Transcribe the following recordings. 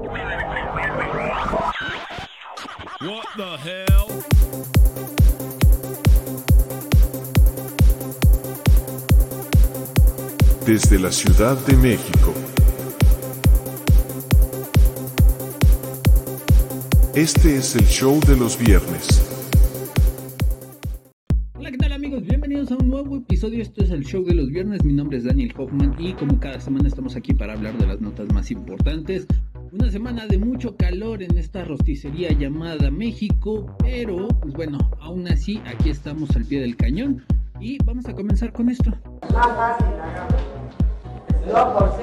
What the hell? Desde la Ciudad de México. Este es el show de los viernes. Hola, ¿qué tal amigos? Bienvenidos a un nuevo episodio. Esto es el show de los viernes. Mi nombre es Daniel Hoffman y como cada semana estamos aquí para hablar de las notas más importantes una semana de mucho calor en esta rosticería llamada México, pero pues bueno, aún así aquí estamos al pie del cañón y vamos a comenzar con esto. Por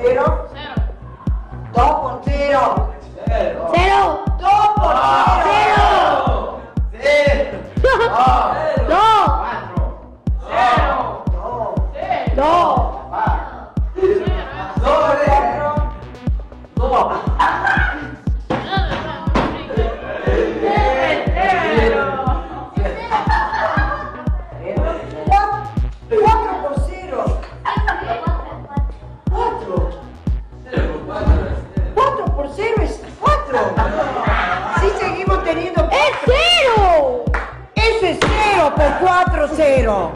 0. 0. 2 por 0. 0. 0. 2 por 4, 0.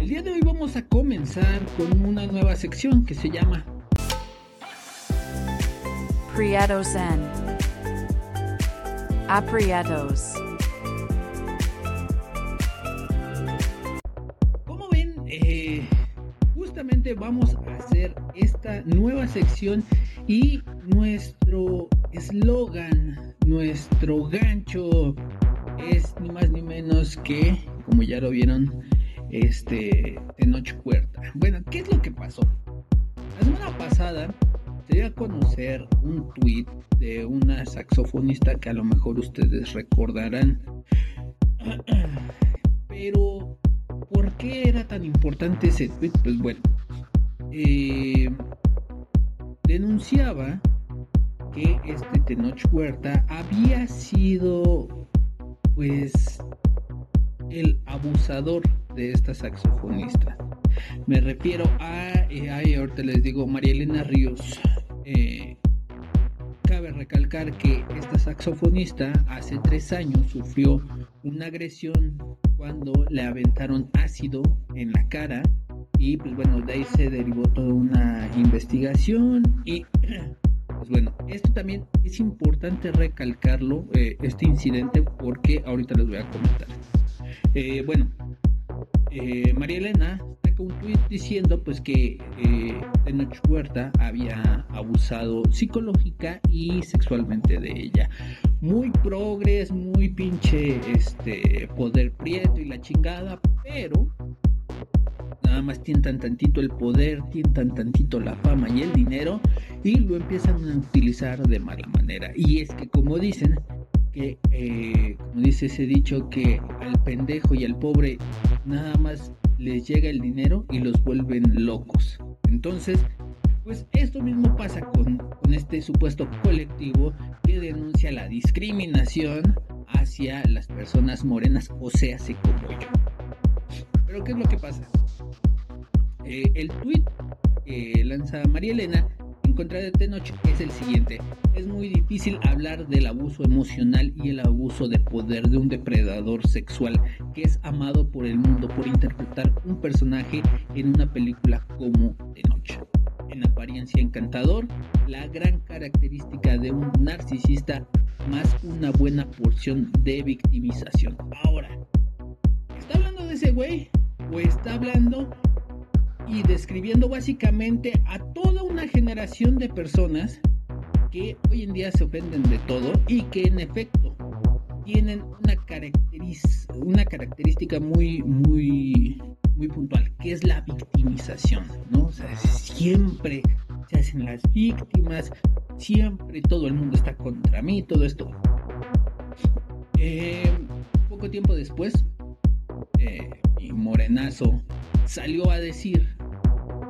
El día de hoy vamos a comenzar con una nueva sección que se llama Prieto Zen. Aprietos. Como ven, eh, justamente vamos a hacer esta nueva sección y nuestro eslogan, nuestro gancho es ni más ni menos que, como ya lo vieron, este Tenoch Huerta. Bueno, ¿qué es lo que pasó? La semana pasada se dio a conocer un tweet de una saxofonista que a lo mejor ustedes recordarán. Pero, ¿por qué era tan importante ese tweet? Pues bueno, eh, denunciaba que este Tenoch Huerta había sido, pues, el abusador de esta saxofonista. Me refiero a, eh, ahorita les digo, María Elena Ríos. Eh, cabe recalcar que esta saxofonista hace tres años sufrió una agresión cuando le aventaron ácido en la cara y pues bueno, de ahí se derivó toda una investigación y pues bueno, esto también es importante recalcarlo, eh, este incidente, porque ahorita les voy a comentar. Eh, bueno, eh, María Elena saca un tweet diciendo pues que eh, Huerta había abusado psicológica y sexualmente de ella. Muy progres, muy pinche este poder prieto y la chingada, pero nada más tientan tantito el poder, tientan tantito la fama y el dinero y lo empiezan a utilizar de mala manera. Y es que como dicen, que eh, como dice ese dicho, que al pendejo y al pobre nada más les llega el dinero y los vuelven locos. Entonces, pues esto mismo pasa con, con este supuesto colectivo que denuncia la discriminación hacia las personas morenas, o sea, así como yo. Pero ¿qué es lo que pasa? Eh, el tweet que lanza María Elena en contra de Tenoch es el siguiente. Es muy difícil hablar del abuso emocional y el abuso de poder de un depredador sexual que es amado por el mundo por interpretar un personaje en una película como Tenoch. En apariencia encantador, la gran característica de un narcisista más una buena porción de victimización. Ahora, ¿está hablando de ese güey? ¿O está hablando y describiendo básicamente a toda una generación de personas que hoy en día se ofenden de todo y que en efecto tienen una, caracteriz- una característica muy, muy, muy puntual, que es la victimización, ¿no? O sea, siempre se hacen las víctimas, siempre todo el mundo está contra mí, todo esto. Eh, poco tiempo después, eh, mi morenazo salió a decir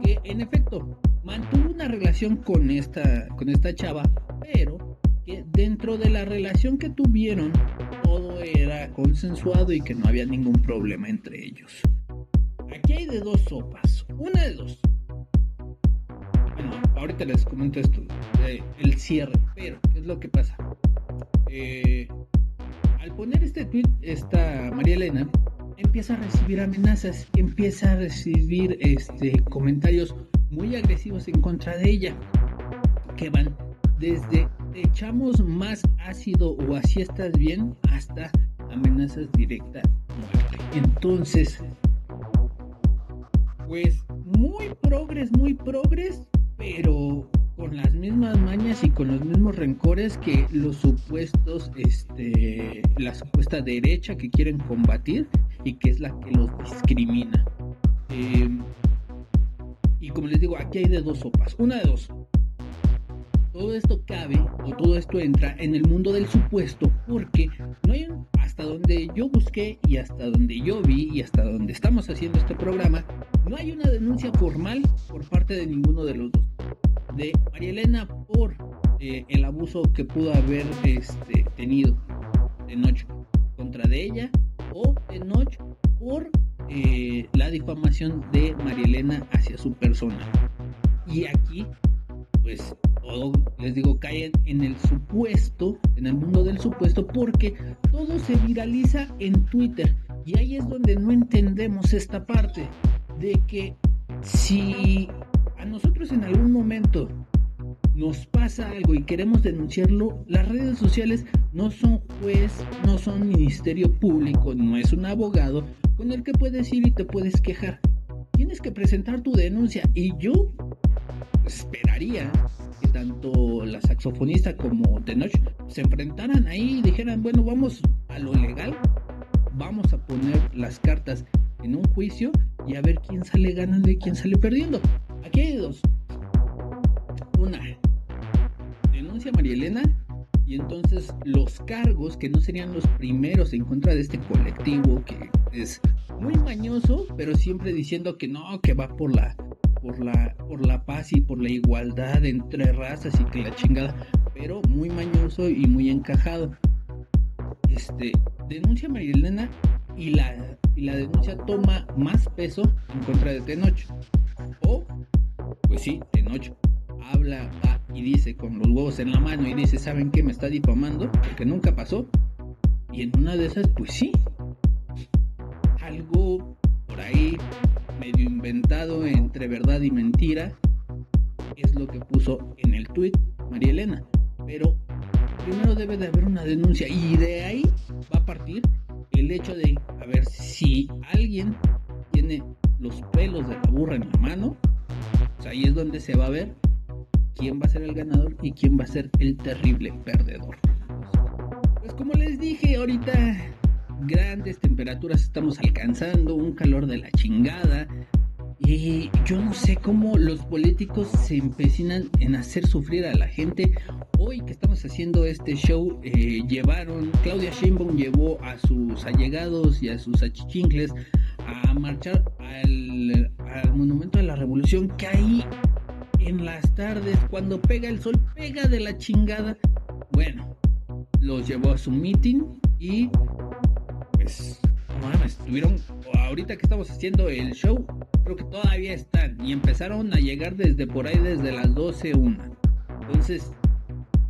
que en efecto mantuvo una relación con esta, con esta chava, pero que dentro de la relación que tuvieron todo era consensuado y que no había ningún problema entre ellos. Aquí hay de dos sopas. Una de dos. Bueno, ahorita les comento esto, eh, el cierre, pero ¿qué es lo que pasa? Eh, al poner este tweet, esta María Elena empieza a recibir amenazas, empieza a recibir este, comentarios muy agresivos en contra de ella, que van desde echamos más ácido o así estás bien hasta amenazas directas. Entonces, pues muy progres, muy progres, pero con las mismas mañas y con los mismos rencores que los supuestos, este, la supuesta derecha que quieren combatir y que es la que los discrimina. Em, y como les digo, aquí hay de dos sopas. Una de dos. Todo esto cabe o todo esto entra en el mundo del supuesto porque no hay hasta donde yo busqué y hasta donde yo vi y hasta donde estamos haciendo este programa, no hay una denuncia formal por parte de ninguno de los dos. De María Elena por eh, el abuso que pudo haber este, tenido de noche contra de ella o de noche por eh, la difamación de María Elena hacia su persona. Y aquí, pues todo, les digo, caen en el supuesto, en el mundo del supuesto, porque todo se viraliza en Twitter. Y ahí es donde no entendemos esta parte de que si a nosotros en algún momento nos pasa algo y queremos denunciarlo, las redes sociales no son juez, no son ministerio público, no es un abogado con el que puedes ir y te puedes quejar. Tienes que presentar tu denuncia y yo esperaría que tanto la saxofonista como Tenoch se enfrentaran ahí y dijeran, bueno, vamos a lo legal, vamos a poner las cartas en un juicio y a ver quién sale ganando y quién sale perdiendo. Y entonces los cargos que no serían los primeros en contra de este colectivo que es muy mañoso, pero siempre diciendo que no, que va por la por la por la paz y por la igualdad entre razas y que la chingada, pero muy mañoso y muy encajado. Este denuncia a María Elena y la y la denuncia toma más peso en contra de Tenoch. O pues sí, Tenoch habla, y dice con los huevos en la mano y dice, ¿saben qué? Me está difamando porque nunca pasó. Y en una de esas, pues sí, algo por ahí medio inventado entre verdad y mentira es lo que puso en el tweet María Elena. Pero primero debe de haber una denuncia y de ahí va a partir el hecho de, a ver, si alguien tiene los pelos de la burra en la mano, pues ahí es donde se va a ver quién va a ser el ganador y quién va a ser el terrible perdedor. Pues como les dije, ahorita grandes temperaturas estamos alcanzando, un calor de la chingada. Y yo no sé cómo los políticos se empecinan en hacer sufrir a la gente. Hoy que estamos haciendo este show, eh, llevaron, Claudia Sheinbaum llevó a sus allegados y a sus achichincles a marchar al, al Monumento de la Revolución, que ahí en las tardes, cuando pega el sol, pega de la chingada. Bueno, los llevó a su meeting y pues, mames, estuvieron, ahorita que estamos haciendo el show, creo que todavía están y empezaron a llegar desde por ahí, desde las 12, una. Entonces,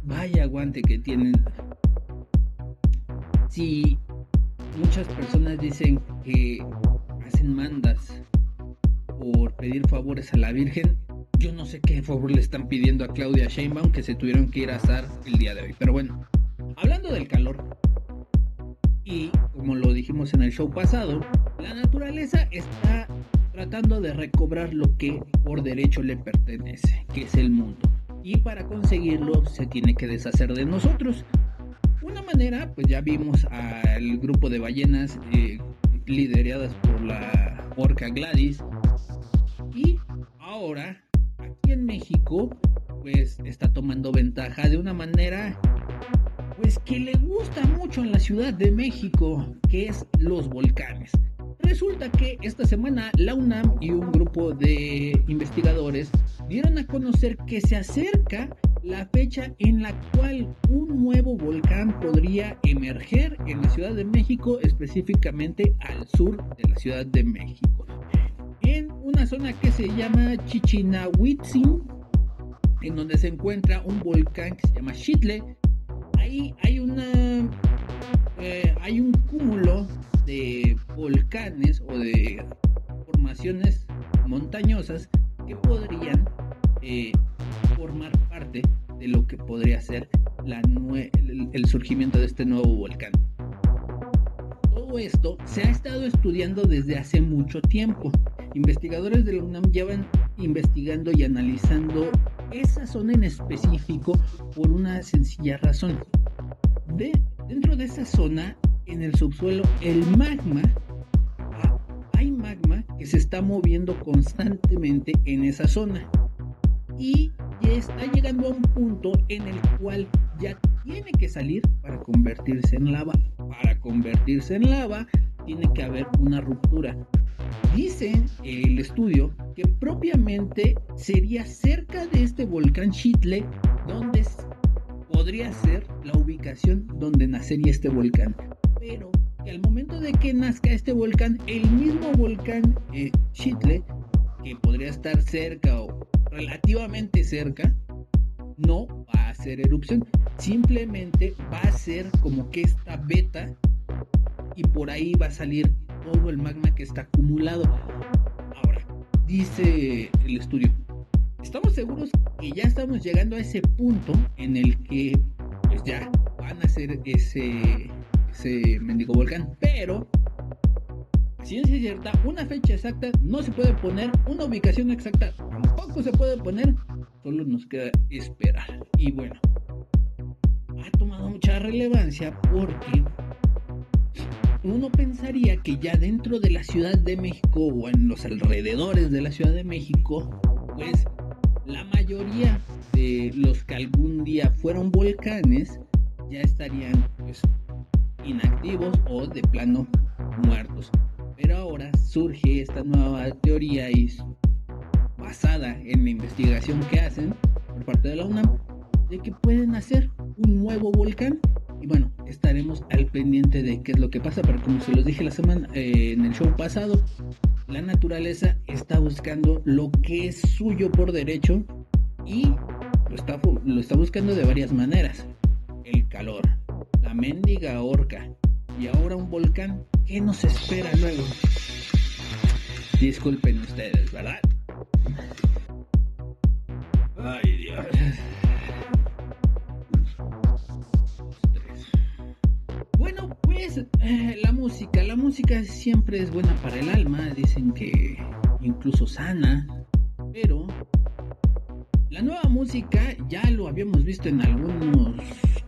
vaya aguante que tienen. Si muchas personas dicen que hacen mandas por pedir favores a la Virgen, yo no sé qué favor le están pidiendo a Claudia Sheinbaum que se tuvieron que ir a asar el día de hoy. Pero bueno, hablando del calor, y como lo dijimos en el show pasado, la naturaleza está tratando de recobrar lo que por derecho le pertenece, que es el mundo. Y para conseguirlo se tiene que deshacer de nosotros. Una manera, pues ya vimos al grupo de ballenas eh, lideradas por la orca Gladys. Y ahora en México pues está tomando ventaja de una manera pues que le gusta mucho en la Ciudad de México, que es los volcanes. Resulta que esta semana la UNAM y un grupo de investigadores dieron a conocer que se acerca la fecha en la cual un nuevo volcán podría emerger en la Ciudad de México, específicamente al sur de la Ciudad de México. En una zona que se llama Chichinahuitzin, en donde se encuentra un volcán que se llama Chitle. Ahí hay eh, un cúmulo de volcanes o de formaciones montañosas que podrían eh, formar parte de lo que podría ser el surgimiento de este nuevo volcán. Esto se ha estado estudiando desde hace mucho tiempo. Investigadores de la UNAM llevan investigando y analizando esa zona en específico por una sencilla razón. De, dentro de esa zona, en el subsuelo, el magma, hay magma que se está moviendo constantemente en esa zona. Y está llegando a un punto en el cual ya tiene que salir para convertirse en lava. Para convertirse en lava tiene que haber una ruptura. Dice el estudio que propiamente sería cerca de este volcán Chitle donde podría ser la ubicación donde nacería este volcán. Pero que al momento de que nazca este volcán, el mismo volcán eh, que podría estar cerca o relativamente cerca, no va a hacer erupción. Simplemente va a ser como que esta beta y por ahí va a salir todo el magma que está acumulado. Ahora, dice el estudio, estamos seguros que ya estamos llegando a ese punto en el que pues ya van a hacer ese, ese mendigo volcán, pero ciencia cierta, una fecha exacta no se puede poner, una ubicación exacta tampoco se puede poner, solo nos queda esperar. Y bueno, ha tomado mucha relevancia porque uno pensaría que ya dentro de la Ciudad de México o en los alrededores de la Ciudad de México, pues la mayoría de los que algún día fueron volcanes ya estarían pues inactivos o de plano muertos. Pero ahora surge esta nueva teoría y basada en la investigación que hacen por parte de la UNAM de que pueden hacer un nuevo volcán y bueno, estaremos al pendiente de qué es lo que pasa, pero como se los dije la semana eh, en el show pasado, la naturaleza está buscando lo que es suyo por derecho y lo está, lo está buscando de varias maneras. El calor, la mendiga orca y ahora un volcán. ¿Qué nos espera luego? Disculpen ustedes, ¿verdad? Ay, Dios. Bueno, pues eh, la música, la música siempre es buena para el alma, dicen que incluso sana, pero la nueva música ya lo habíamos visto en algunos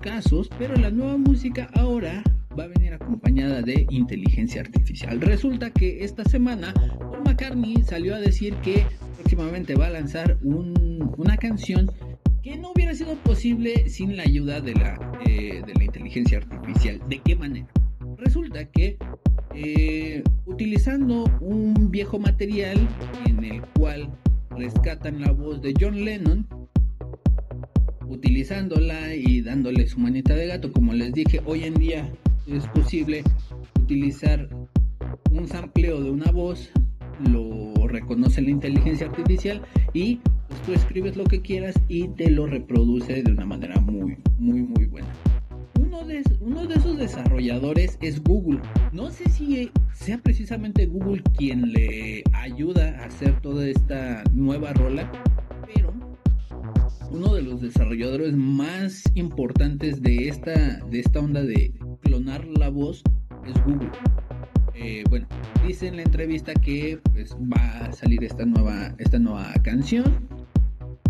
casos, pero la nueva música ahora va a venir acompañada de inteligencia artificial. Resulta que esta semana McCartney salió a decir que próximamente va a lanzar una canción que no hubiera sido posible sin la ayuda de la, eh, de la inteligencia artificial. ¿De qué manera? Resulta que eh, utilizando un viejo material en el cual rescatan la voz de John Lennon, utilizándola y dándole su manita de gato, como les dije, hoy en día es posible utilizar un sampleo de una voz, lo reconoce la inteligencia artificial y pues, tú escribes lo que quieras y te lo reproduce de una manera muy, muy, muy buena. Uno de, uno de esos desarrolladores es Google. No sé si sea precisamente Google quien le ayuda a hacer toda esta nueva rola, pero uno de los desarrolladores más importantes de esta, de esta onda de clonar la voz es Google. Eh, bueno, dice en la entrevista que pues, va a salir esta nueva, esta nueva canción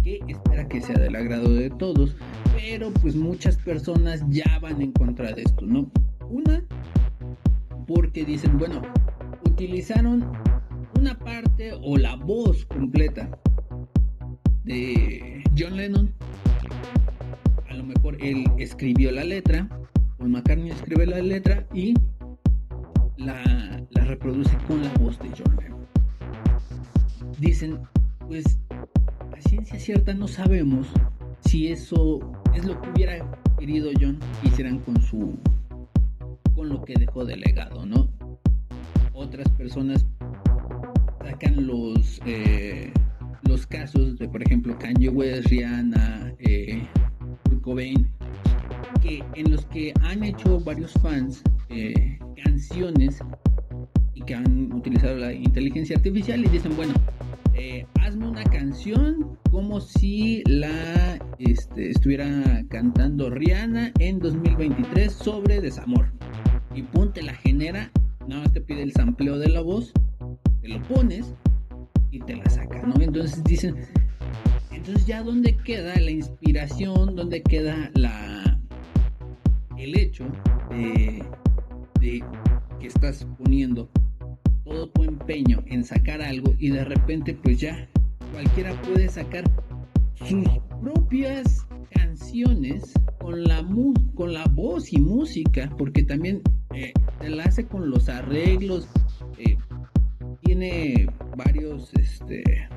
que espera que sea del agrado de todos, pero pues muchas personas ya van en contra de esto, ¿no? Una, porque dicen, bueno, utilizaron una parte o la voz completa de John Lennon. A lo mejor él escribió la letra, Paul McCartney escribe la letra y la, reproduce con la voz de John Lennon. Dicen, pues a ciencia cierta no sabemos si eso es lo que hubiera querido John que hicieran con su con lo que dejó de legado, ¿no? Otras personas sacan los eh, los casos de por ejemplo Kanye West, Rihanna, eh, Cobain, que en los que han hecho varios fans eh, canciones y que han utilizado la inteligencia artificial y dicen bueno eh, hazme una canción como si la este, estuviera cantando Rihanna en 2023 sobre desamor. Y ponte la genera, nada más te pide el sampleo de la voz, te lo pones y te la saca, ¿no? Entonces dicen, entonces ya dónde queda la inspiración, dónde queda la el hecho de, que estás poniendo todo tu empeño en sacar algo y de repente pues ya cualquiera puede sacar sus propias canciones con la con la voz y música porque también eh, se la hace con los arreglos eh, tiene varios este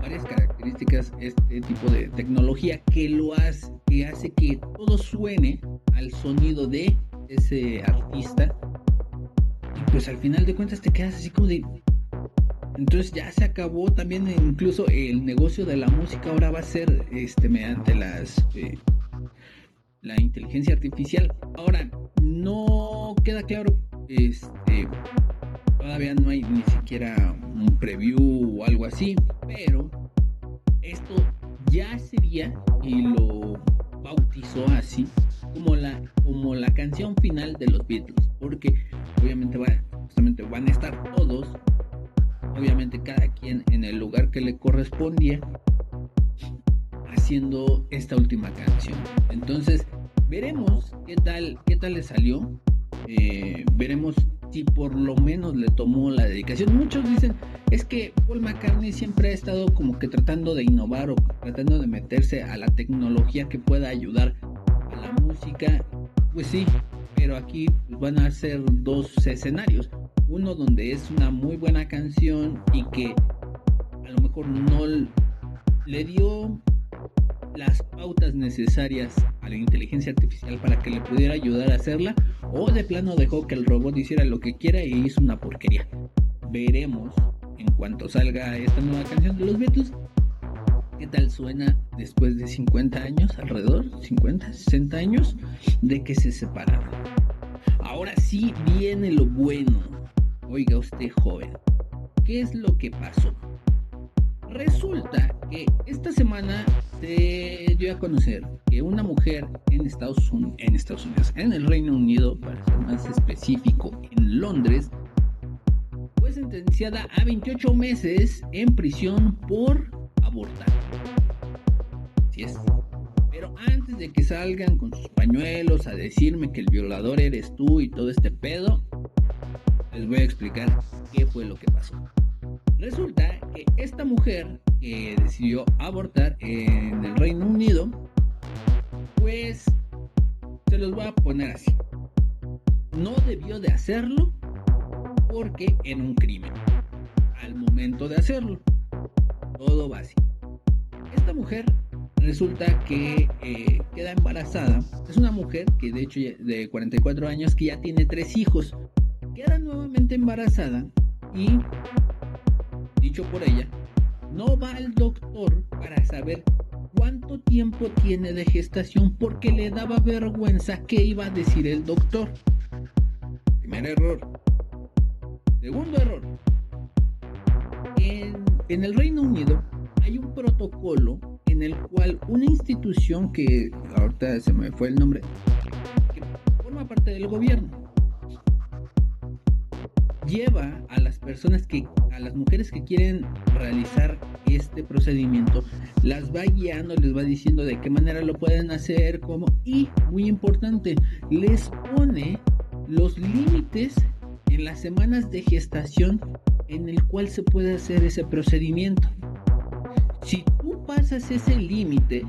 varias características este tipo de tecnología que lo hace que hace que todo suene al sonido de ese artista pues al final de cuentas te quedas así como de... Entonces ya se acabó también incluso el negocio de la música ahora va a ser este mediante las eh, la inteligencia artificial. Ahora no queda claro este todavía no hay ni siquiera un preview o algo así, pero esto ya sería y lo bautizó así como la como la canción final de los Beatles, porque obviamente va, justamente van a estar todos, obviamente cada quien en el lugar que le correspondía, haciendo esta última canción. Entonces, veremos qué tal, qué tal le salió. Eh, veremos si por lo menos le tomó la dedicación. Muchos dicen, es que Paul McCartney siempre ha estado como que tratando de innovar o tratando de meterse a la tecnología que pueda ayudar a la música. Pues sí, pero aquí van a ser dos escenarios. Uno donde es una muy buena canción y que a lo mejor no le dio las pautas necesarias a la inteligencia artificial para que le pudiera ayudar a hacerla o de plano dejó que el robot hiciera lo que quiera y hizo una porquería. Veremos en cuanto salga esta nueva canción de los Beatles qué tal suena después de 50 años, alrededor 50, 60 años de que se separaron. Ahora sí viene lo bueno. Oiga usted joven, ¿qué es lo que pasó? Resulta que esta semana se dio a conocer que una mujer en Estados, Unidos, en Estados Unidos, en el Reino Unido, para ser más específico, en Londres, fue sentenciada a 28 meses en prisión por abortar. Si es. Pero antes de que salgan con sus pañuelos a decirme que el violador eres tú y todo este pedo, les voy a explicar qué fue lo que pasó. Resulta que esta mujer que decidió abortar en el Reino Unido, pues se los voy a poner así. No debió de hacerlo porque era un crimen al momento de hacerlo. Todo básico. Esta mujer resulta que eh, queda embarazada. Es una mujer que de hecho de 44 años que ya tiene tres hijos. Queda nuevamente embarazada y, dicho por ella, no va al doctor para saber cuánto tiempo tiene de gestación porque le daba vergüenza qué iba a decir el doctor. Primer error. Segundo error. En el Reino Unido hay un protocolo en el cual una institución que ahorita se me fue el nombre, que forma parte del gobierno, lleva a las personas que, a las mujeres que quieren realizar este procedimiento, las va guiando, les va diciendo de qué manera lo pueden hacer, cómo, y muy importante, les pone los límites en las semanas de gestación en el cual se puede hacer ese procedimiento. Si tú pasas ese límite,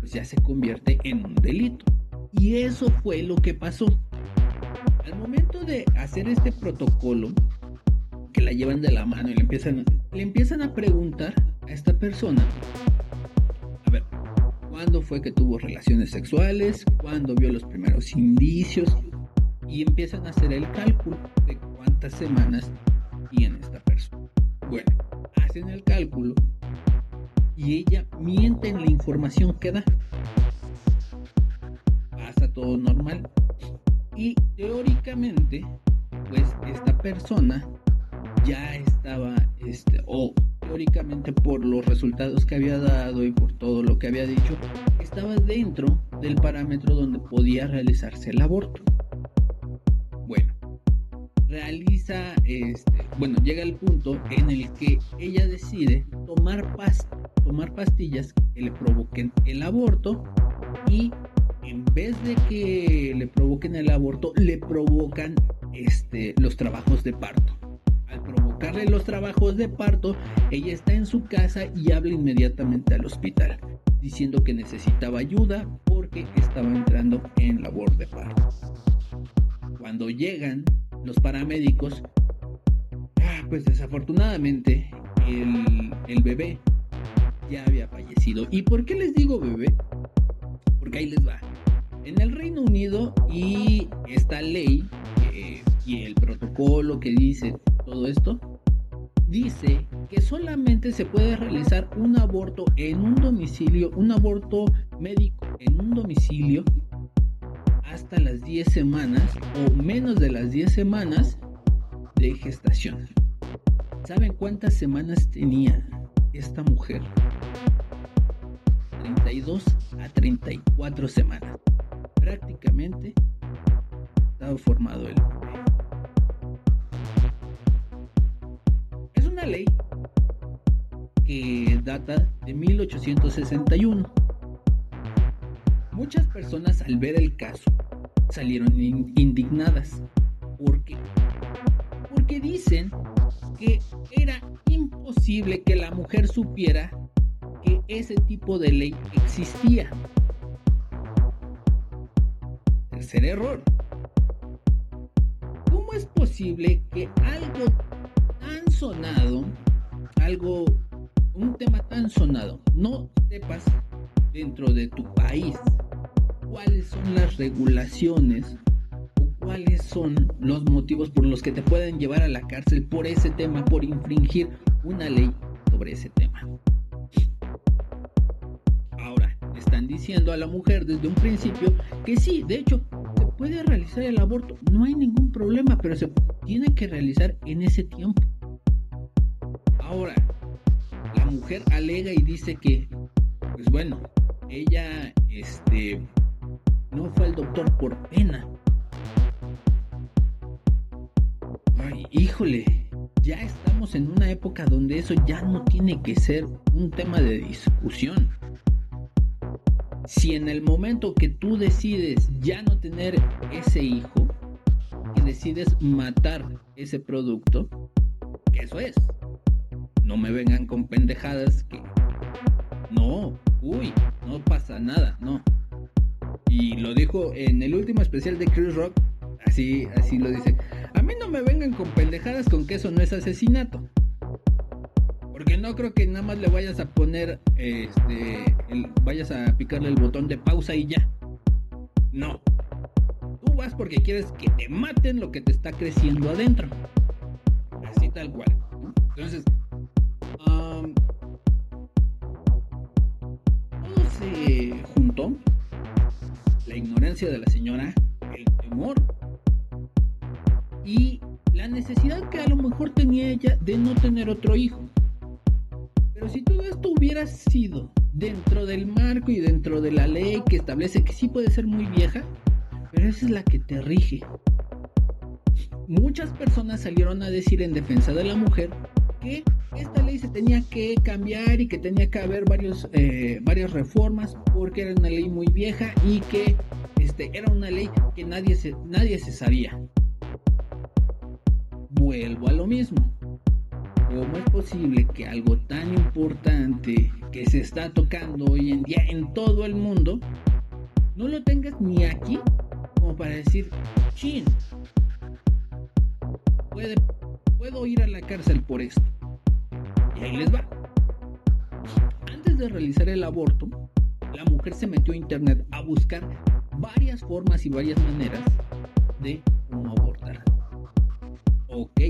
pues ya se convierte en un delito. Y eso fue lo que pasó. Al momento de hacer este protocolo, que la llevan de la mano y le empiezan, le empiezan a preguntar a esta persona, a ver, ¿cuándo fue que tuvo relaciones sexuales? ¿Cuándo vio los primeros indicios? Y empiezan a hacer el cálculo de cuántas semanas tiene esta persona. Bueno, hacen el cálculo y ella miente en la información que da. Pasa todo normal. Y teóricamente, pues esta persona ya estaba, este, o teóricamente por los resultados que había dado y por todo lo que había dicho, estaba dentro del parámetro donde podía realizarse el aborto. Bueno, realiza, este, bueno, llega el punto en el que ella decide tomar, pas, tomar pastillas que le provoquen el aborto y en vez de que le provoquen el aborto, le provocan este, los trabajos de parto. Al provocarle los trabajos de parto, ella está en su casa y habla inmediatamente al hospital, diciendo que necesitaba ayuda porque estaba entrando en labor de parto. Cuando llegan los paramédicos, ah, pues desafortunadamente el, el bebé ya había fallecido. ¿Y por qué les digo bebé? Porque ahí les va. En el Reino Unido y esta ley eh, y el protocolo que dice todo esto, dice que solamente se puede realizar un aborto en un domicilio, un aborto médico en un domicilio hasta las 10 semanas o menos de las 10 semanas de gestación. ¿Saben cuántas semanas tenía esta mujer? 32 a 34 semanas prácticamente estaba formado el Es una ley que data de 1861. Muchas personas al ver el caso salieron indignadas. ¿Por qué? Porque dicen que era imposible que la mujer supiera que ese tipo de ley existía tercer error. ¿Cómo es posible que algo tan sonado, algo, un tema tan sonado, no sepas dentro de tu país cuáles son las regulaciones o cuáles son los motivos por los que te pueden llevar a la cárcel por ese tema, por infringir una ley sobre ese tema? Están diciendo a la mujer desde un principio que sí, de hecho, se puede realizar el aborto, no hay ningún problema, pero se tiene que realizar en ese tiempo. Ahora, la mujer alega y dice que, pues bueno, ella, este, no fue al doctor por pena. Ay, híjole, ya estamos en una época donde eso ya no tiene que ser un tema de discusión si en el momento que tú decides ya no tener ese hijo, y decides matar ese producto, que eso es. No me vengan con pendejadas que... No, uy, no pasa nada, no. Y lo dijo en el último especial de Chris Rock, así, así lo dice. A mí no me vengan con pendejadas con que eso no es asesinato. Porque no creo que nada más le vayas a poner, este, vayas a picarle el botón de pausa y ya. No. Tú vas porque quieres que te maten lo que te está creciendo adentro. Así tal cual. Entonces, todo se juntó. La ignorancia de la señora, el temor y la necesidad que a lo mejor tenía ella de no tener otro hijo. Pero si todo esto hubiera sido dentro del marco y dentro de la ley que establece que sí puede ser muy vieja, pero esa es la que te rige. Muchas personas salieron a decir en defensa de la mujer que esta ley se tenía que cambiar y que tenía que haber varios, eh, varias reformas porque era una ley muy vieja y que este, era una ley que nadie se, nadie se sabía. Vuelvo a lo mismo ¿Cómo es posible que algo tan importante que se está tocando hoy en día en todo el mundo no lo tengas ni aquí como para decir, chin, puedo ir a la cárcel por esto? Y ahí les va. Antes de realizar el aborto, la mujer se metió a internet a buscar varias formas y varias maneras de cómo abortar. Ok,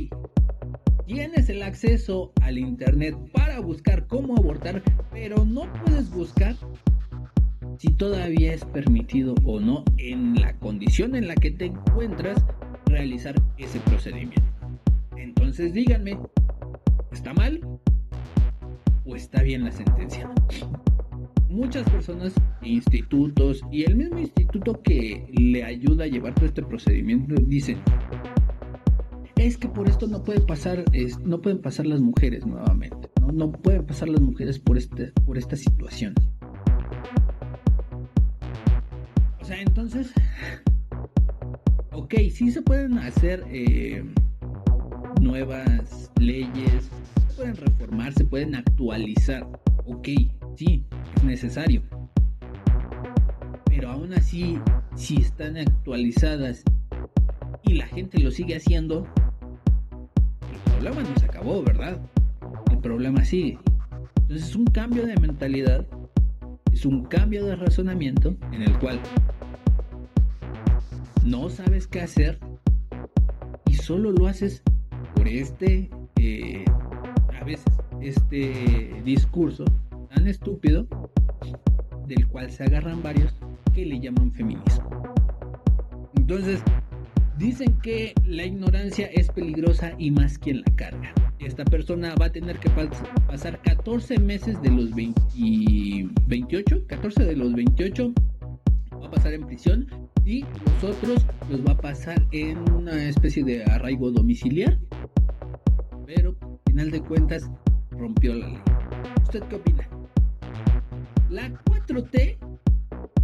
tienes el acceso al internet para buscar cómo abortar, pero no puedes buscar si todavía es permitido o no en la condición en la que te encuentras realizar ese procedimiento. Entonces díganme, ¿está mal o está bien la sentencia? Muchas personas, institutos y el mismo instituto que le ayuda a llevar todo este procedimiento dicen, es que por esto no puede pasar, no pueden pasar las mujeres nuevamente, no, pueden pasar las mujeres por, este, por esta situación. O sea, entonces, ok, sí se pueden hacer eh, nuevas leyes, pueden reformar, se pueden actualizar, ok, sí, es necesario. Pero aún así, si están actualizadas y la gente lo sigue haciendo, problema no se acabó, ¿verdad? El problema sigue. Entonces es un cambio de mentalidad, es un cambio de razonamiento en el cual no sabes qué hacer y solo lo haces por este, eh, a veces, este discurso tan estúpido del cual se agarran varios que le llaman feminismo. Entonces, Dicen que la ignorancia es peligrosa y más quien la carga. Esta persona va a tener que pasar 14 meses de los 28, 14 de los 28 va a pasar en prisión y los otros los va a pasar en una especie de arraigo domiciliar. Pero al final de cuentas rompió la ley. ¿Usted qué opina? La 4T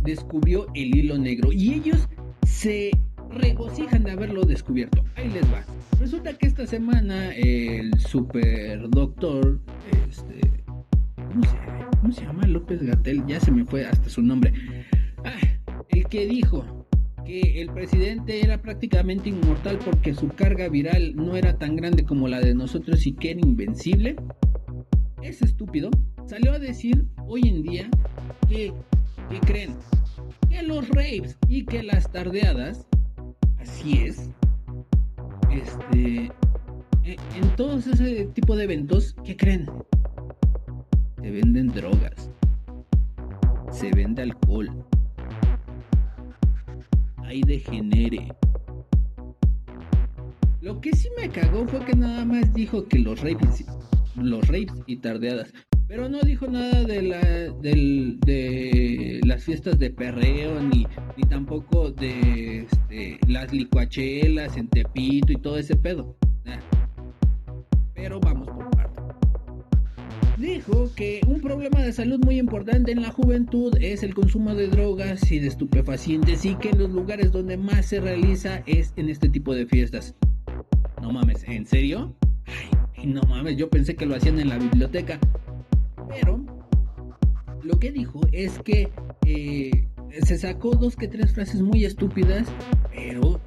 descubrió el hilo negro y ellos se regocijan de haberlo descubierto. Ahí les va. Resulta que esta semana el super doctor, este, ¿cómo se, llama? López Gatel, ya se me fue hasta su nombre. Ah, el que dijo que el presidente era prácticamente inmortal porque su carga viral no era tan grande como la de nosotros y que era invencible. Es estúpido. Salió a decir hoy en día que, que creen que los raves y que las tardeadas Así es. Este. E, en todos ese tipo de eventos, ¿qué creen? Se venden drogas. Se vende alcohol. Hay degenere. Lo que sí me cagó fue que nada más dijo que los rapes, los rapes y tardeadas pero no dijo nada de, la, de las fiestas de perreo, ni, tampoco de este, las licuachelas en Tepito y todo ese pedo. Pero vamos por parte. Dijo que un problema de salud muy importante en la juventud es el consumo de drogas y de estupefacientes y que en los lugares donde más se realiza es en este tipo de fiestas. No mames, ¿en serio? Ay, no mames, yo pensé que lo hacían en la biblioteca. Pero lo que dijo es que eh, se sacó dos que tres frases muy estúpidas, pero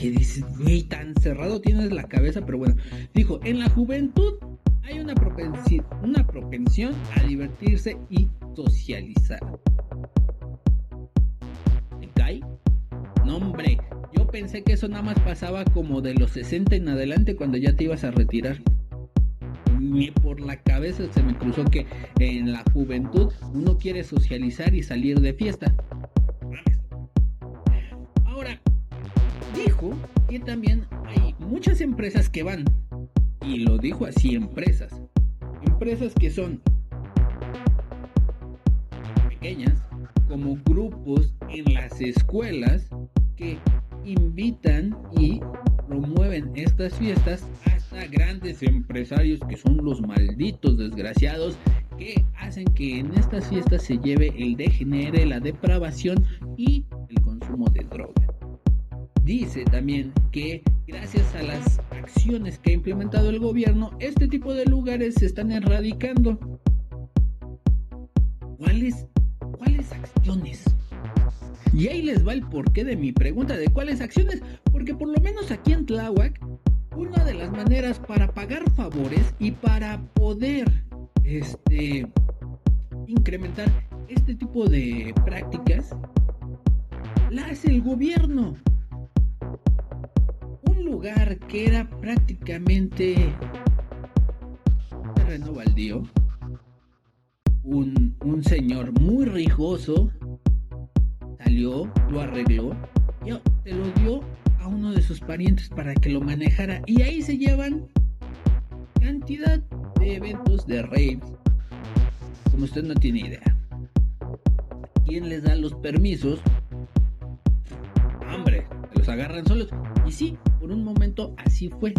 que dices, güey, tan cerrado tienes la cabeza, pero bueno, dijo, en la juventud hay una propensión, a divertirse y socializar. ¿Te cae? No, hombre, yo pensé que eso nada más pasaba como de los 60 en adelante cuando ya te ibas a retirar ni por la cabeza se me cruzó que en la juventud uno quiere socializar y salir de fiesta. Ahora, dijo que también hay muchas empresas que van, y lo dijo así, empresas, empresas que son pequeñas, como grupos en las escuelas que invitan y promueven estas fiestas hasta grandes empresarios que son los malditos desgraciados que hacen que en estas fiestas se lleve el degenere, la depravación y el consumo de droga. Dice también que gracias a las acciones que ha implementado el gobierno, este tipo de lugares se están erradicando. ¿Cuáles, cuáles acciones? Y ahí les va el porqué de mi pregunta de cuáles acciones, porque por lo menos aquí en Tláhuac, una de las maneras para pagar favores y para poder este, incrementar este tipo de prácticas, la hace el gobierno. Un lugar que era prácticamente terreno baldío, un, un señor muy rijoso salió, lo arregló y se lo dio a uno de sus parientes para que lo manejara. Y ahí se llevan cantidad de eventos de raves, como usted no tiene idea. ¿Quién les da los permisos? Hombre, los agarran solos. Y sí, por un momento así fue.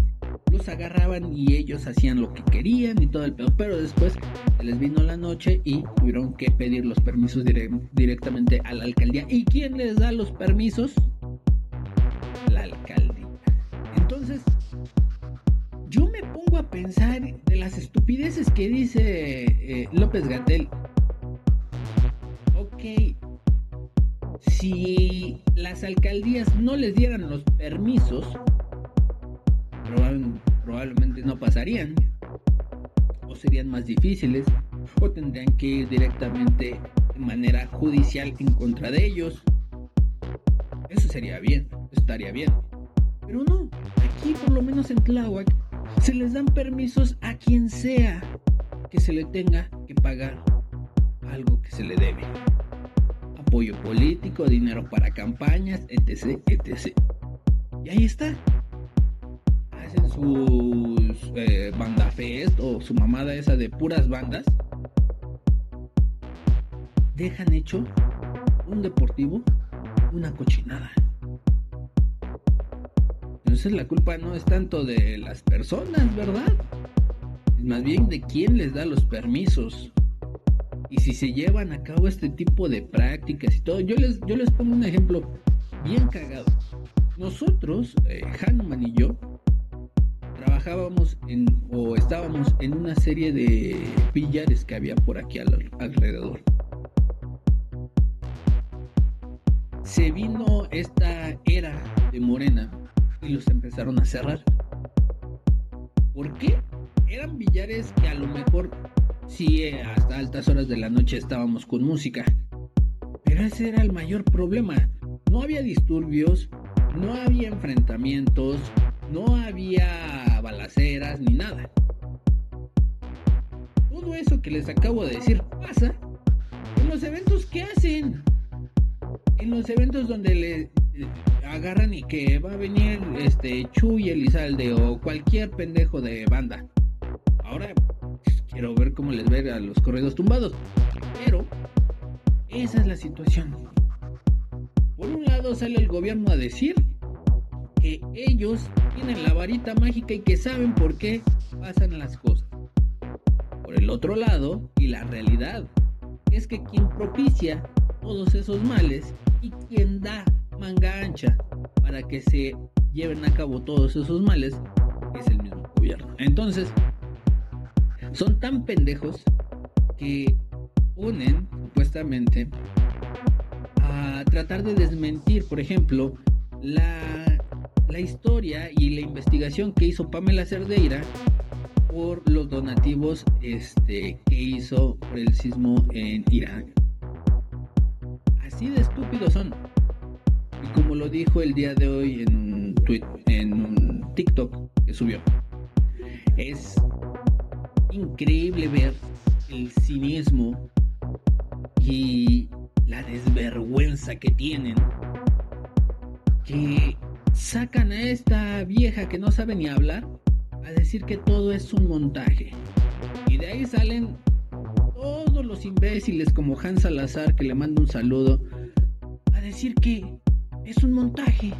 Agarraban y ellos hacían lo que querían y todo el pedo. Pero después les vino la noche y tuvieron que pedir los permisos directamente a la alcaldía. ¿Y quién les da los permisos? La alcaldía. Entonces, yo me pongo a pensar de las estupideces que dice eh, López Gatel. Ok, si las alcaldías no les dieran los permisos, probablemente no pasarían, o serían más difíciles, o tendrían que ir directamente de manera judicial en contra de ellos. Eso sería bien, estaría bien. Pero no, aquí por lo menos en Tláhuac se les dan permisos a quien sea que se le tenga que pagar algo que se le debe apoyo político, dinero para campañas, etc, etc. Y ahí está. Hacen sus eh, banda fest o su mamada esa de puras bandas. Dejan hecho un deportivo una cochinada. Entonces la culpa no es tanto de las personas, ¿verdad? Es más bien de quién les da los permisos y si se llevan a cabo este tipo de prácticas y todo, yo les, yo les pongo un ejemplo bien cagado. Nosotros, eh, Hanuman y yo, en, o estábamos en una serie de pillares que había por aquí alrededor. Se vino esta era de Morena y los empezaron a cerrar. ¿Por qué? Eran billares que a lo mejor Sí, hasta altas horas de la noche estábamos con música. Pero ese era el mayor problema. No había disturbios, no había enfrentamientos, no había ni nada. Todo eso que les acabo de decir pasa en los eventos que hacen. En los eventos donde le eh, agarran y que va a venir este Chuy Elizalde o cualquier pendejo de banda. Ahora Quiero ver cómo les ve a los corridos tumbados. Pero esa es la situación. Por un lado sale el gobierno a decir que ellos tienen la varita mágica y que saben por qué pasan las cosas. Por el otro lado, y la realidad, es que quien propicia todos esos males y quien da manga ancha para que se lleven a cabo todos esos males es el mismo gobierno. Entonces, son tan pendejos que unen supuestamente a tratar de desmentir, por ejemplo, la, la historia y la investigación que hizo Pamela Cerdeira por los donativos este, que hizo por el sismo en Irán. Así de estúpidos son. Y como lo dijo el día de hoy en un tweet, en un TikTok que subió, es increíble ver el cinismo y la desvergüenza que tienen. Que sacan a esta vieja que no sabe ni hablar a decir que todo es un montaje. Y de ahí salen todos los imbéciles como Hans Salazar que le manda un saludo a decir que es un montaje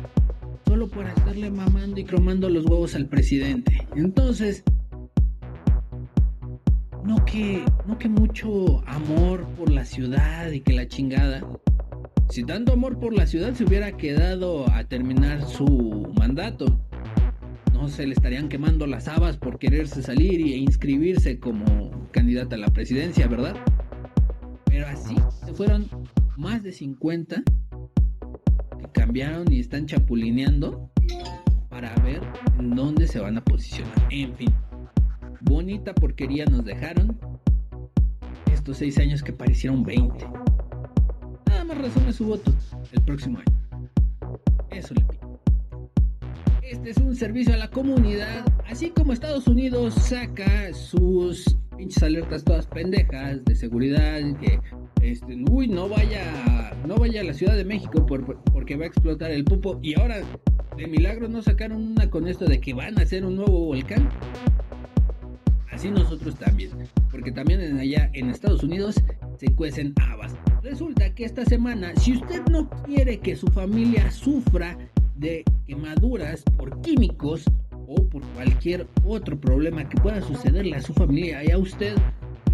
solo para estarle mamando y cromando los huevos al presidente. Entonces, no que, no que mucho amor por la ciudad y que la chingada. Si tanto amor por la ciudad se hubiera quedado a terminar su mandato, no se le estarían quemando las habas por quererse salir e inscribirse como candidata a la presidencia, ¿verdad? Pero así se fueron más de 50 que cambiaron y están chapulineando para ver en dónde se van a posicionar. En fin bonita porquería nos dejaron estos seis años que parecieron 20. Más resume su voto el próximo año. Eso le pido. Este es un servicio a la comunidad, así como Estados Unidos saca sus pinches alertas todas pendejas de seguridad que este, uy, no vaya, no vaya a la Ciudad de México por- porque va a explotar el pupo y ahora de milagro no sacaron una con esto de que van a hacer un nuevo volcán. Así nosotros también, porque también en allá en Estados Unidos se cuecen habas. Resulta que esta semana, si usted no quiere que su familia sufra de quemaduras por químicos o por cualquier otro problema que pueda sucederle a su familia y a usted,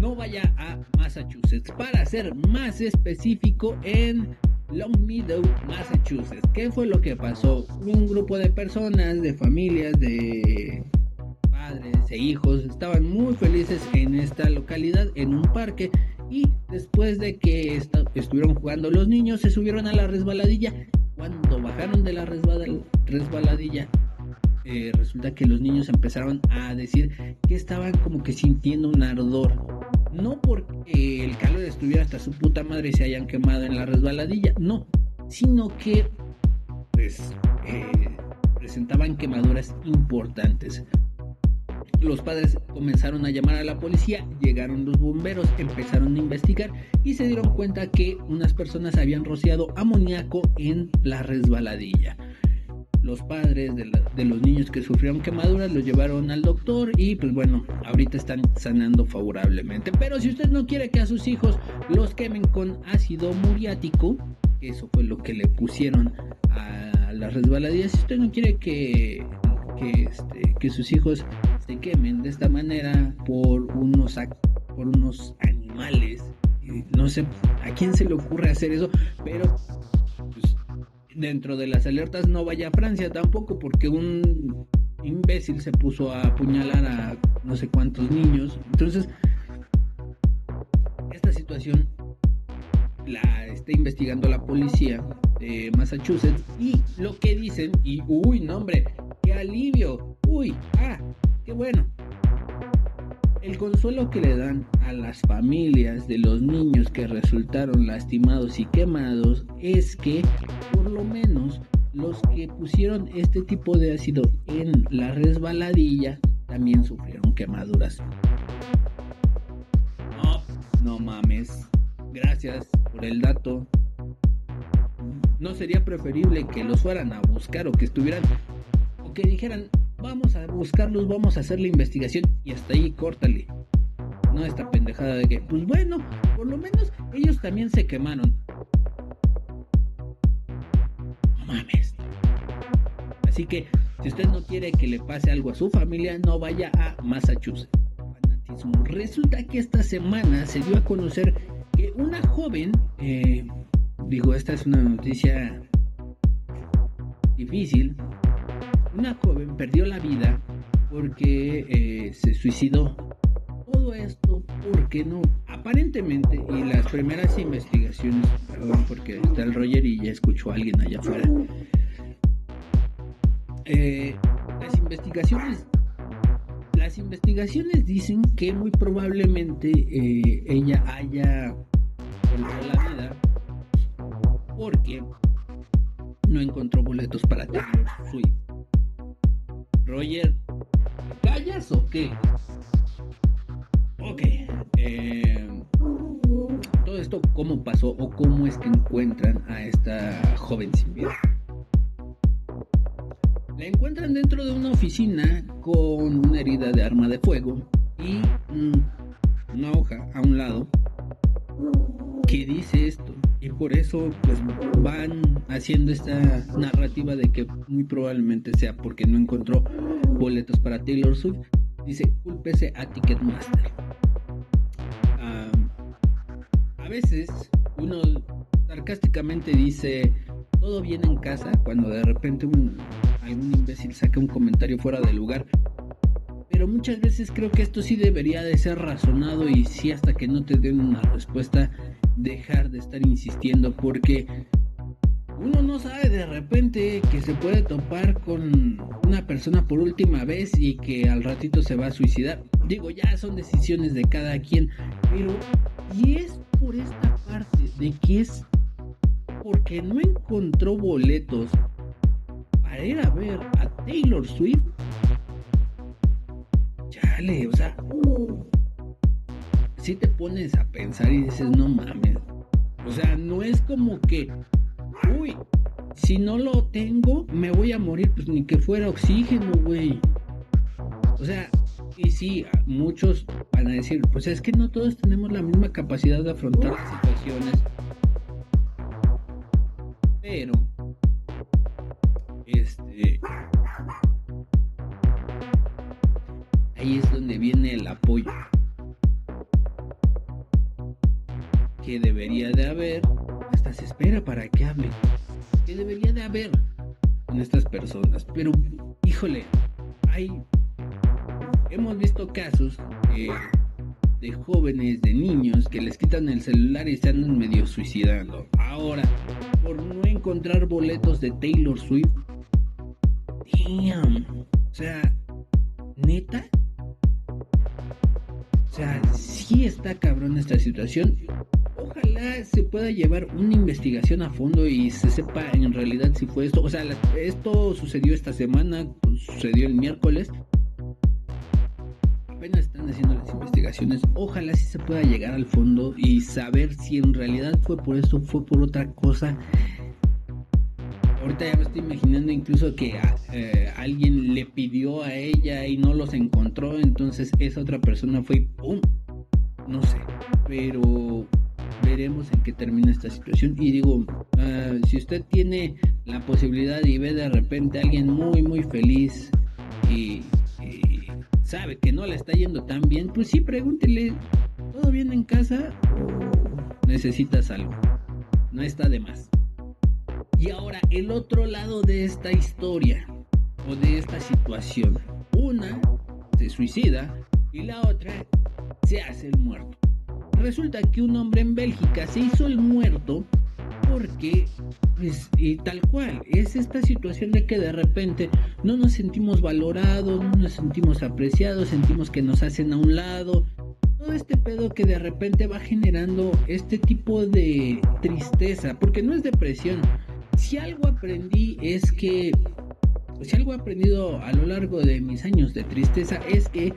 no vaya a Massachusetts. Para ser más específico, en Long Meadow, Massachusetts. ¿Qué fue lo que pasó? Un grupo de personas, de familias, de padres e hijos estaban muy felices en esta localidad, en un parque. Y después de que estuvieron jugando los niños, se subieron a la resbaladilla. Cuando bajaron de la resbala- resbaladilla, eh, resulta que los niños empezaron a decir que estaban como que sintiendo un ardor. No porque el calor estuviera hasta su puta madre y se hayan quemado en la resbaladilla, no, sino que pues eh, presentaban quemaduras importantes. Los padres comenzaron a llamar a la policía, llegaron los bomberos, empezaron a investigar y se dieron cuenta que unas personas habían rociado amoníaco en la resbaladilla. Los padres de, los niños que sufrieron quemaduras los llevaron al doctor y pues bueno, ahorita están sanando favorablemente. Pero si usted no quiere que a sus hijos los quemen con ácido muriático, eso fue lo que le pusieron a las resbaladillas, si usted no quiere que, que, este, que sus hijos se quemen de esta manera por unos, por unos animales, eh, no sé a quién se le ocurre hacer eso, pero pues, dentro de las alertas no vaya a Francia tampoco porque un imbécil se puso a apuñalar a no sé cuántos niños. Entonces, esta situación la está investigando la policía de Massachusetts y lo que dicen, y uy, no hombre, alivio, uy, ah, qué bueno. El consuelo que le dan a las familias de los niños que resultaron lastimados y quemados es que por lo menos los que pusieron este tipo de ácido en la resbaladilla también sufrieron quemaduras. No, no mames. Gracias por el dato. ¿No sería preferible que los fueran a buscar o que estuvieran que dijeran, vamos a buscarlos, vamos a hacer la investigación y hasta ahí córtale? No esta pendejada de que, pues bueno, por lo menos ellos también se quemaron. No mames. Así que, si usted no quiere que le pase algo a su familia, no vaya a Massachusetts. Fanatismo. Resulta que esta semana se dio a conocer que una joven, eh, digo, esta es una noticia difícil, una joven perdió la vida porque eh, se suicidó. Todo esto porque no, aparentemente, y las primeras investigaciones, perdón, porque está el Roger y ya escuchó a alguien allá afuera. Eh, las investigaciones las investigaciones dicen que muy probablemente eh, ella haya perdido la vida porque no encontró boletos para Taylor Swift. Roger, ¿callas o qué? Ok. eh, todo esto, ¿cómo pasó o cómo es que encuentran a esta joven sin vida? La encuentran dentro de una oficina con una herida de arma de fuego y mm, una hoja a un lado que dice esto. Y por eso pues van haciendo esta narrativa de que muy probablemente sea porque no encontró boletos para Taylor Swift. Dice, cúlpese a Ticketmaster. Ah, a veces uno sarcásticamente dice, todo bien en casa, cuando de repente un, algún imbécil saca un comentario fuera de lugar. Pero muchas veces creo que esto sí debería de ser razonado y sí hasta que no te den una respuesta dejar de estar insistiendo porque uno no sabe de repente que se puede topar con una persona por última vez y que al ratito se va a suicidar. Digo, ya son decisiones de cada quien, pero y es por esta parte de que es porque no encontró boletos para ir a ver a Taylor Swift. Chale, o sea, si te pones a pensar y dices, no mames. O sea, no es como que, uy, si no lo tengo, me voy a morir, pues ni que fuera oxígeno, güey. O sea, y sí, muchos van a decir, pues es que no todos tenemos la misma capacidad de afrontar las situaciones. Pero, este, ahí es donde viene el apoyo. Que debería de haber, hasta se espera para que hable. Que debería de haber en estas personas. Pero, híjole, hay hemos visto casos de jóvenes, de niños que les quitan el celular y se andan medio suicidando. Ahora, por no encontrar boletos de Taylor Swift. Damn. O sea, neta. O sea, sí está cabrón esta situación. Ojalá se pueda llevar una investigación a fondo y se sepa en realidad si fue esto. O sea, esto sucedió esta semana, sucedió el miércoles apenas están haciendo las investigaciones. Ojalá sí se pueda llegar al fondo y saber si en realidad fue por eso, fue por otra cosa. Ahorita ya me estoy imaginando incluso que eh, alguien le pidió a ella y no los encontró, entonces esa otra persona fue ¡pum! No sé, pero veremos en qué termina esta situación. Y digo, ah, si usted tiene la posibilidad y ve de repente a alguien muy, muy feliz y sabe que no le está yendo tan bien, pues sí, pregúntele, ¿todo bien en casa necesitas algo? No está de más. Y ahora, el otro lado de esta historia o de esta situación. Una se suicida y la otra se hace el muerto. Resulta que un hombre en Bélgica se hizo el muerto porque, pues, y tal cual, es esta situación de que de repente no nos sentimos valorados, no nos sentimos apreciados, sentimos que nos hacen a un lado. Todo este pedo que de repente va generando este tipo de tristeza, porque no es depresión. Si algo aprendí es que, si algo he aprendido a lo largo de mis años de tristeza es que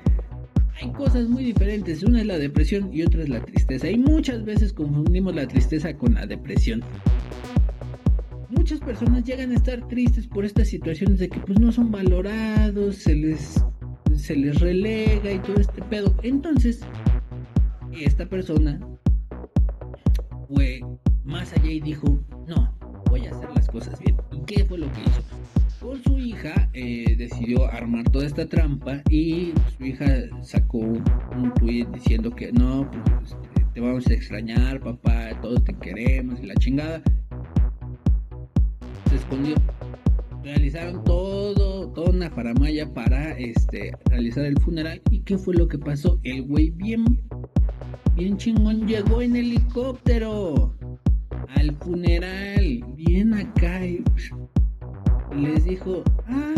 hay cosas muy diferentes. Una es la depresión y otra es la tristeza. Y muchas veces confundimos la tristeza con la depresión. Muchas personas llegan a estar tristes por estas situaciones de que pues no son valorados, se les, se les relega y todo este pedo. Entonces, esta persona fue más allá y dijo, no, voy a hacer las cosas bien. ¿Y qué fue lo que hizo? Con su hija eh, decidió armar toda esta trampa y su hija sacó un tweet diciendo que no, pues este, te vamos a extrañar, papá, todos te queremos y la chingada. Se escondió. Realizaron todo, toda una faramaya para este, realizar el funeral. ¿Y qué fue lo que pasó? El güey bien, bien chingón llegó en helicóptero al funeral. Bien acá. Y, les dijo, ah,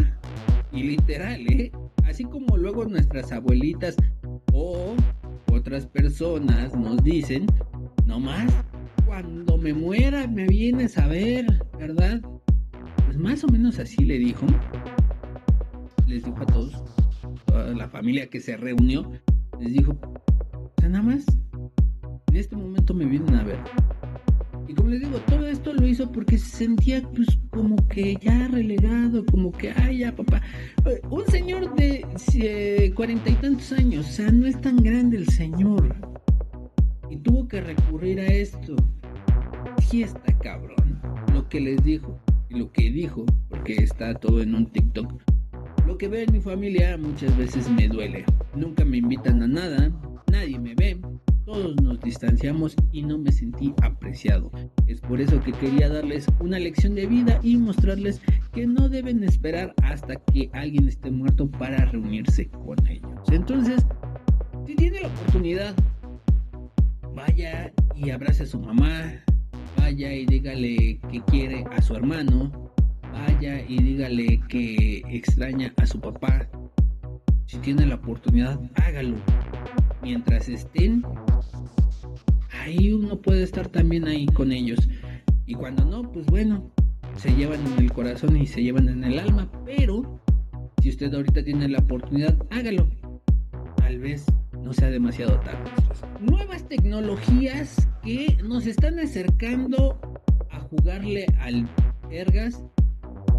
y literal, ¿eh? Así como luego nuestras abuelitas o otras personas nos dicen, no más, cuando me muera me vienes a ver, ¿verdad? Pues más o menos así le dijo. Les dijo a todos, toda la familia que se reunió, les dijo, o sea, nada más, en este momento me vienen a ver. Y como les digo, todo esto lo hizo porque se sentía pues como que ya relegado, como que, ay, ya papá. Eh, un señor de cuarenta y tantos años, o sea, no es tan grande el señor. Y tuvo que recurrir a esto. Sí está cabrón. Lo que les dijo y lo que dijo, porque está todo en un TikTok. Lo que ve en mi familia muchas veces me duele. Nunca me invitan a nada, nadie me ve, todos nos distanciamos y no me sentí apreciado. Es por eso que quería darles una lección de vida y mostrarles que no deben esperar hasta que alguien esté muerto para reunirse con ellos. Entonces, si tiene la oportunidad, vaya y abrace a su mamá, vaya y dígale que quiere a su hermano, vaya y dígale que extraña a su papá. Si tiene la oportunidad, hágalo mientras estén, ahí uno puede estar también ahí con ellos. Y cuando no, pues bueno, se llevan en el corazón y se llevan en el alma, pero Si usted ahorita tiene la oportunidad, hágalo. Tal vez no sea demasiado tarde. Nuevas tecnologías que nos están acercando a jugarle al Ergas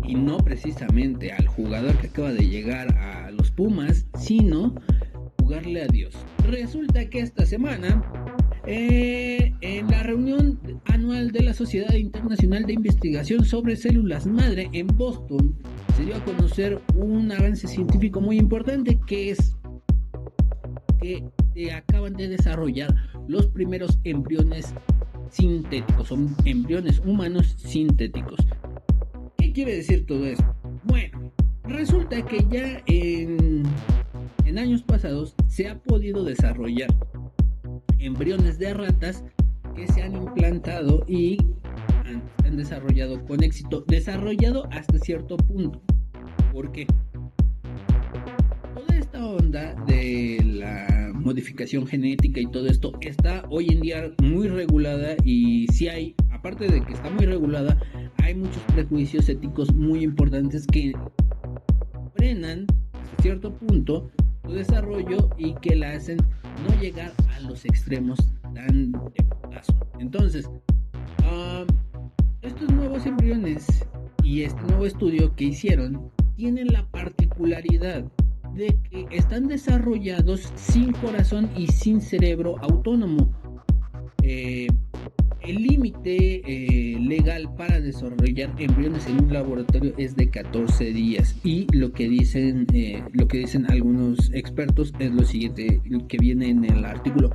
y no precisamente al jugador que acaba de llegar a los Pumas, sino jugarle a Dios. Resulta que esta semana eh, en la reunión anual de la Sociedad Internacional de Investigación sobre Células Madre en Boston se dio a conocer un avance científico muy importante que es que acaban de desarrollar los primeros embriones sintéticos, son embriones humanos sintéticos. ¿Qué quiere decir todo esto? Bueno, resulta que ya en, en años pasados se ha podido desarrollar embriones de ratas que se han implantado y han, han desarrollado con éxito, desarrollado hasta cierto punto. ¿Por qué? Toda esta onda de la modificación genética y todo esto está hoy en día muy regulada y si hay, aparte de que está muy regulada, hay muchos prejuicios éticos muy importantes que frenan hasta cierto punto desarrollo y que la hacen no llegar a los extremos tan de putazo. Entonces, estos nuevos embriones y este nuevo estudio que hicieron tienen la particularidad de que están desarrollados sin corazón y sin cerebro autónomo. Eh, el límite eh, legal para desarrollar embriones en un laboratorio es de 14 días. Y lo que dicen eh, lo que dicen algunos expertos es lo siguiente lo que viene en el artículo.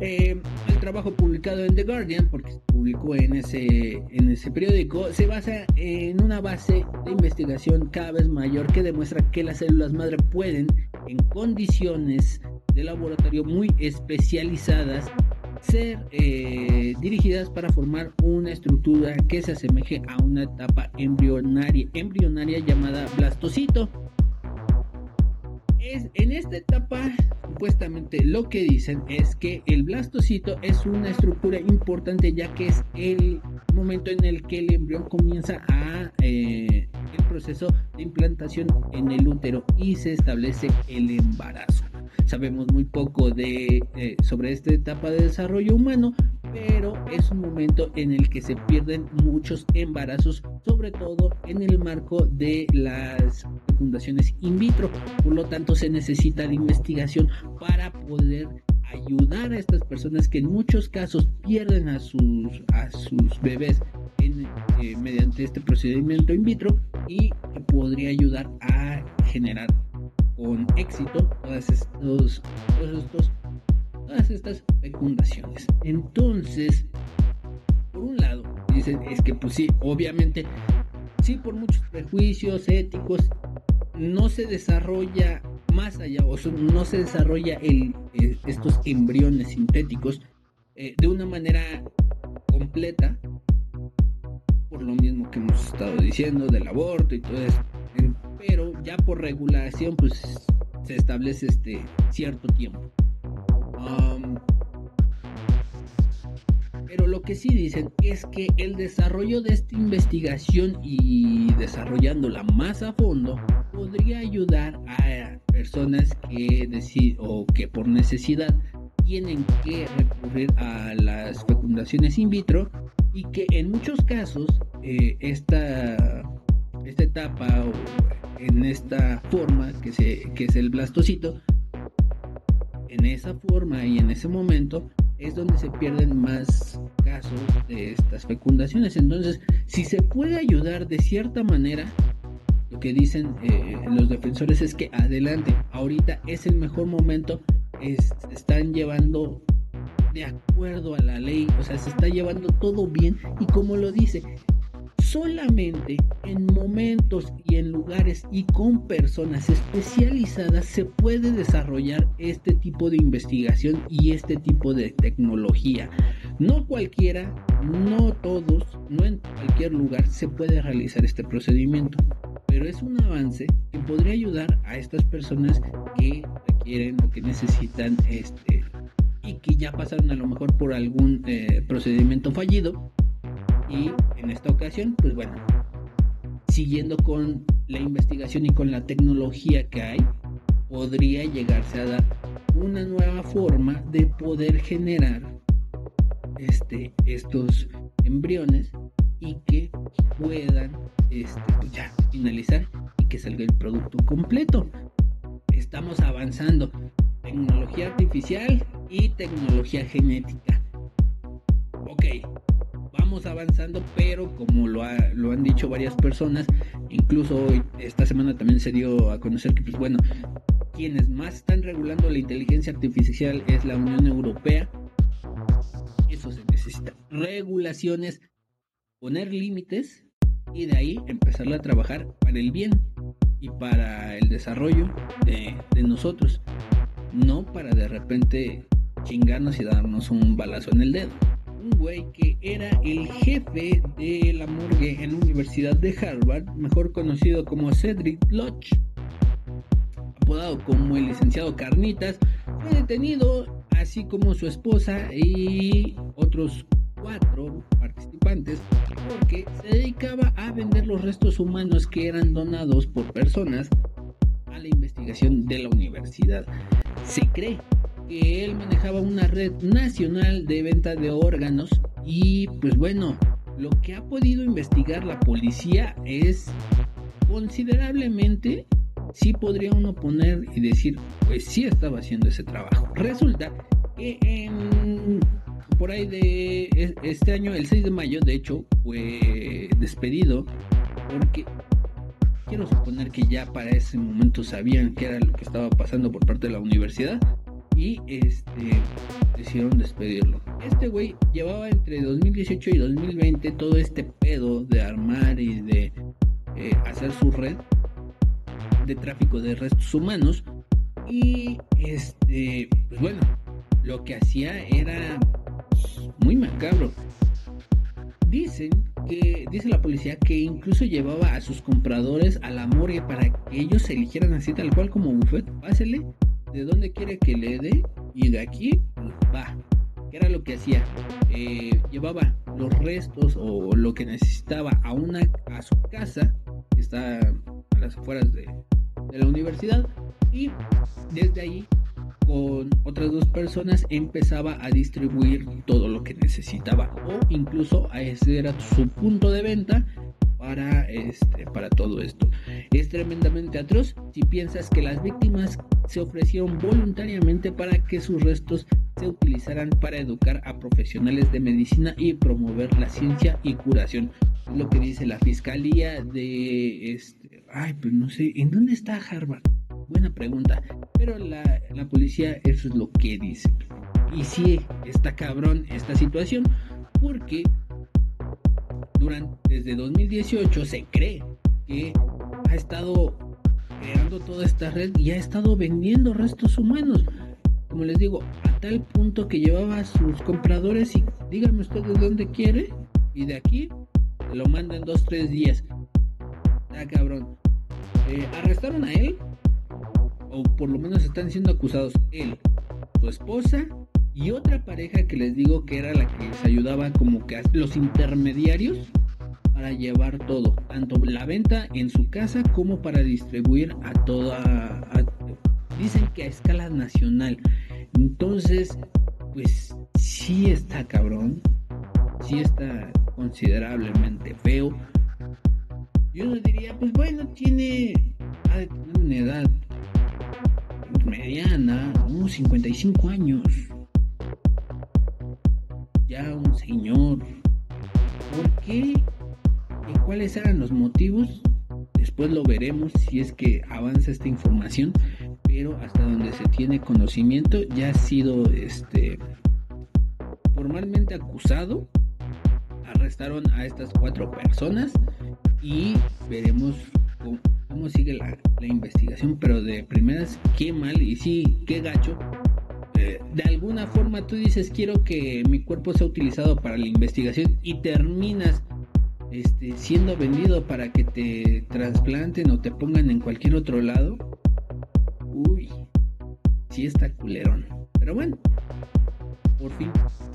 Eh, el trabajo publicado en The Guardian porque se publicó en ese en ese periódico se basa en una base de investigación cada vez mayor que demuestra que las células madre pueden en condiciones de laboratorio muy especializadas ser eh, dirigidas para formar una estructura que se asemeje a una etapa embrionaria, embrionaria llamada blastocito. En esta etapa, supuestamente lo que dicen es que el blastocito es una estructura importante ya que es el momento en el que el embrión comienza a eh, el proceso de implantación en el útero y se establece el embarazo. Sabemos muy poco de, eh, sobre esta etapa de desarrollo humano, pero es un momento en el que se pierden muchos embarazos, sobre todo en el marco de las fecundaciones in vitro. Por lo tanto, se necesita la investigación para poder ayudar a estas personas que en muchos casos pierden a sus, a sus bebés eh, mediante este procedimiento in vitro y podría ayudar a generar con éxito todas, estos, estas fecundaciones. Entonces, por un lado, dicen, es que pues sí, obviamente, sí por muchos prejuicios éticos, no se desarrolla más allá, o no se desarrolla el, eh, estos embriones sintéticos eh, de una manera completa, por lo mismo que hemos estado diciendo del aborto y todo eso pero ya por regulación pues se establece este cierto tiempo. pero lo que sí dicen es que el desarrollo de esta investigación y desarrollándola más a fondo podría ayudar a personas que o que por necesidad tienen que recurrir a las fecundaciones in vitro y que en muchos casos eh, esta, esta etapa o en esta forma que, se, que es el blastocito, en esa forma y en ese momento es donde se pierden más casos de estas fecundaciones. Entonces, si se puede ayudar de cierta manera, lo que dicen eh, los defensores es que adelante, ahorita es el mejor momento, están llevando de acuerdo a la ley, o sea, se está llevando todo bien y como lo dice, solamente en momentos y en lugares y con personas especializadas se puede desarrollar este tipo de investigación y este tipo de tecnología. No cualquiera, no todos, no en cualquier lugar se puede realizar este procedimiento, pero es un avance que podría ayudar a estas personas que requieren o que necesitan este y que ya pasaron a lo mejor por algún eh, procedimiento fallido y en esta ocasión, pues bueno, siguiendo con la investigación y con la tecnología que hay, podría llegarse a dar una nueva forma de poder generar este, estos embriones y que puedan este, pues ya finalizar y que salga el producto completo. Estamos avanzando. Tecnología artificial y tecnología genética. Ok, vamos avanzando, pero como lo, lo han dicho varias personas, incluso hoy, esta semana también se dio a conocer que, pues bueno, quienes más están regulando la inteligencia artificial es la Unión Europea. Eso se necesita. Regulaciones, poner límites y de ahí empezarla a trabajar para el bien y para el desarrollo de, de nosotros. No para de repente chingarnos y darnos un balazo en el dedo. Un güey que era el jefe de la morgue en la Universidad de Harvard, mejor conocido como Cedric Lodge, apodado como el licenciado Carnitas, fue detenido, así como su esposa y otros cuatro participantes, porque se dedicaba a vender los restos humanos que eran donados por personas a la investigación de la universidad. Se cree que él manejaba una red nacional de venta de órganos y pues bueno, lo que ha podido investigar la policía es considerablemente sí podría uno poner y decir, pues sí estaba haciendo ese trabajo. Resulta que por ahí de este año, el 6 de mayo, de hecho, fue despedido porque quiero suponer que ya para ese momento sabían qué era lo que estaba pasando por parte de la universidad y este decidieron despedirlo. Este güey llevaba entre 2018 y 2020 todo este pedo de armar y de eh, hacer su red de tráfico de restos humanos y este pues bueno lo que hacía era muy macabro dicen que dice la policía que incluso llevaba a sus compradores a la morgue para que ellos se eligieran así tal cual como buffet pásele de dónde quiere que le dé y de aquí pues, va. Que era lo que hacía eh, llevaba los restos o lo que necesitaba a una a su casa que está a las afueras de, de la universidad y desde ahí con otras dos personas empezaba a distribuir todo lo que necesitaba o incluso a ese era su punto de venta para este para todo esto. Es tremendamente atroz si piensas que las víctimas se ofrecieron voluntariamente para que sus restos se utilizaran para educar a profesionales de medicina y promover la ciencia y curación. Es lo que dice la fiscalía de este ay pues no sé en dónde está Harvard buena pregunta pero la, la policía eso es lo que dice. Y sí está cabrón esta situación porque durante desde 2018 se cree que ha estado creando toda esta red y ha estado vendiendo restos humanos. Como les digo a tal punto que llevaba a sus compradores y díganme usted de dónde quiere y de aquí lo manda en dos tres días. Está cabrón. Eh, arrestaron a él o por lo menos están siendo acusados. Él su esposa y otra pareja que les digo que era la que les ayudaba como que los intermediarios para llevar todo, tanto la venta en su casa como para distribuir a toda, dicen que a escala nacional. Entonces, pues sí está cabrón, sí está considerablemente feo. Yo no diría, pues bueno, tiene, una edad mediana, unos 55 años ya un señor. ¿Por qué? ¿Y cuáles eran los motivos? Después lo veremos si es que avanza esta información, pero hasta donde se tiene conocimiento ya ha sido este formalmente acusado. Arrestaron a estas cuatro personas y veremos cómo, sigue la, la investigación, pero de primeras qué mal y sí, qué gacho de alguna forma tú dices quiero que mi cuerpo sea utilizado para la investigación y terminas este, siendo vendido para que te trasplanten o te pongan en cualquier otro lado, uy, sí está culerón. Pero bueno, por fin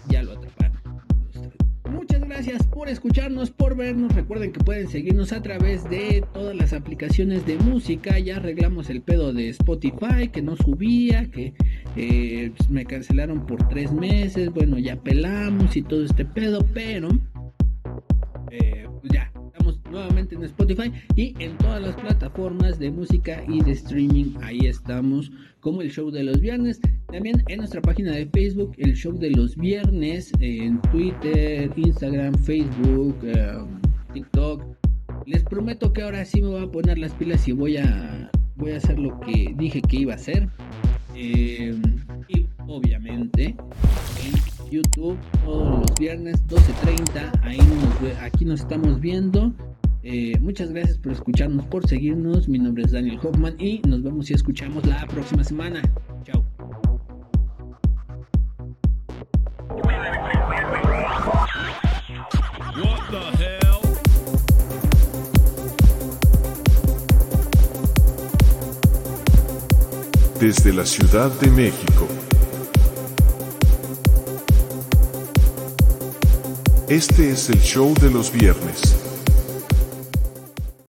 ya lo atraparon. Muchas gracias. por escucharnos, por vernos. Recuerden que pueden seguirnos a través de todas las aplicaciones de música. Ya arreglamos el pedo de Spotify, que no subía, que eh, me cancelaron por tres meses. Bueno, ya pelamos y todo este pedo, pero eh, pues ya estamos nuevamente en Spotify y en todas las plataformas de música y de streaming. Ahí estamos, como el show de los viernes. También en nuestra página de Facebook, el show de los viernes, en Twitter, Instagram, Facebook, eh, TikTok. Les prometo que ahora sí me voy a poner las pilas y voy a, voy a hacer lo que dije que iba a hacer. Eh, y obviamente en YouTube todos los viernes 12.30. Ahí nos ve- aquí nos estamos viendo. Eh, muchas gracias por escucharnos, por seguirnos. Mi nombre es Daniel Hoffman y nos vemos y escuchamos la próxima semana. Desde la Ciudad de México. Este es el show de los viernes.